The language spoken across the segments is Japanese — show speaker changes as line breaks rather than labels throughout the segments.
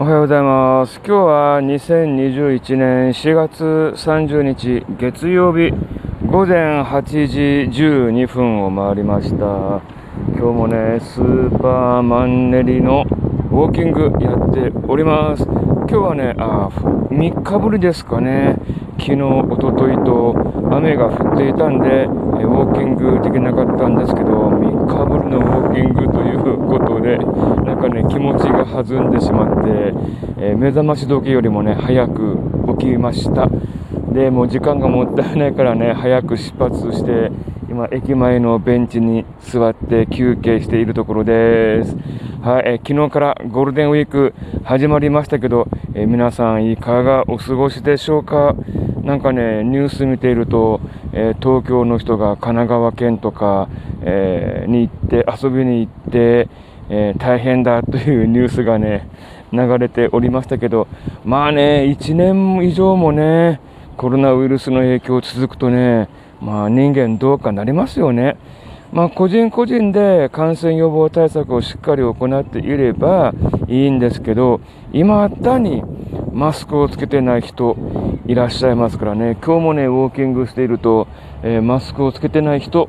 おはようございます。今日は2021年4月30日月曜日午前8時12分を回りました。今日もね、スーパーマンネリのウォーキングやっております。今日はね、あ3日ぶりですかね。昨日、おとといと雨が降っていたんで、えウォーキングできなかったんですけど、3日ぶりのウォーキングということで、なんかね、気持ちが弾んでしまって、えー目覚まし時よりもね、早く起きました。で、もう時間がもったいないからね、早く出発して、今、駅前のベンチに座って休憩しているところです。はい、え昨日からゴールデンウィーク始まりましたけど、え皆さんいかがお過ごしでしょうか？なんかね、ニュース見ていると、えー東京の人が神奈川県とか、えーに行って、遊びに行って、えー大変だという ニュースがね、流れておりましたけど、まあね、1年以上もね、コロナウイルスの影響続くとね、まあ人間どうかなりますよね。まあ個人個人で感染予防対策をしっかり行っていればいいんですけど、今だにマスクをつけてない人いらっしゃいますからね、今日もね、ウォーキングしていると、えーマスクをつけてない人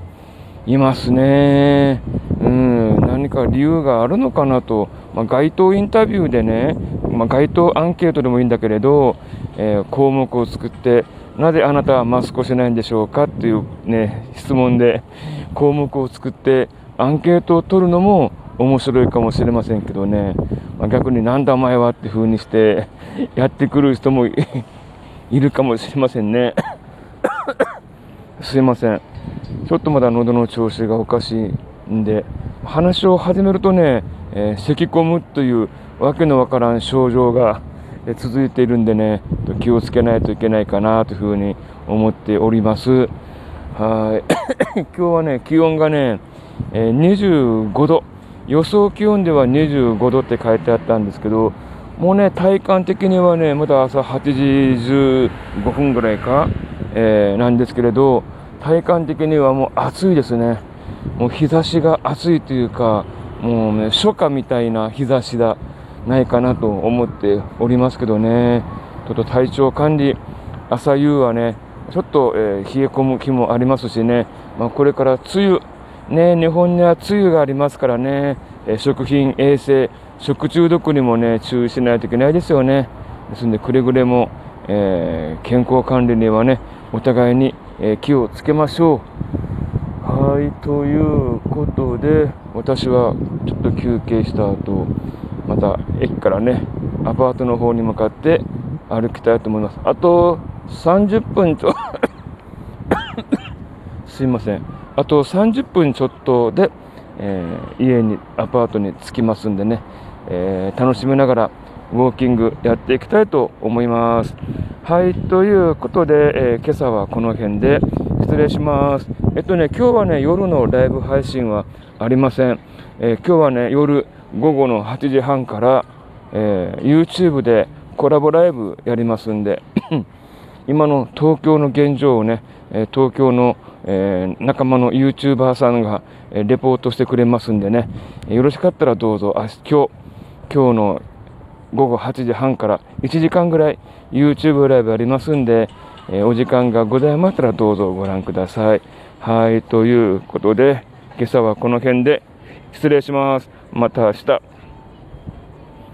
いますね。うん、何か理由があるのかなと、まあ、街頭インタビューでね、まあ、街頭アンケートでもいいんだけれど、えー項目を作って、なぜあなたはマスクをしないんでしょうかっていうね、質問で項目を作ってアンケートを取るのも面白いかもしれませんけどね、まあ、逆になんだお前はって風にして やってくる人も いるかもしれませんね。すいません。ちょっとまだ喉の調子がおかしいんで、話を始めるとね、えー咳込むというわけのわからん症状が続いているんでね、気をつけないといけないかなというふうに思っております。はい。今日はね、気温がね、えー25度。予想気温では25度って書いてあったんですけど、もうね、体感的にはね、まだ朝8時15分ぐらいか、えーなんですけれど、体感的にはもう暑いですね。もう日差しが暑いというか、もうね、初夏みたいな日差しだ、ないかなと思っておりますけどね。ちょっと体調管理、朝夕はね、ちょっと、えー冷え込む気もありますしね、まあ、これから梅雨、ね、日本には梅雨がありますからね、えー食品衛生、食中毒にもね、注意しないといけないですよね。ですので、くれぐれも、えー健康管理にはね、お互いに、えー気をつけましょう。はい、ということで、私はちょっと休憩した後、また駅からね、アパートの方に向かって歩きたいと思います。あと30分ちょ、すいません。あと30分ちょっとで、えー家に、アパートに着きますんでね、えー楽しみながらウォーキングやっていきたいと思います。はい、ということで、えー今朝はこの辺で失礼します。えっとね、今日はね、夜のライブ配信はありません。えー今日はね、夜午後の8時半から、えー YouTube でコラボライブやりますんで、今の東京の現状をね、え東京の、えー仲間の YouTuber さんが、えレポートしてくれますんでね、よろしかったらどうぞ、あ今日、今日の午後8時半から1時間ぐらい YouTube ライブありますんで、えーお時間がございましたらどうぞご覧ください。はい、ということで、今朝はこの辺で失礼します。また明日。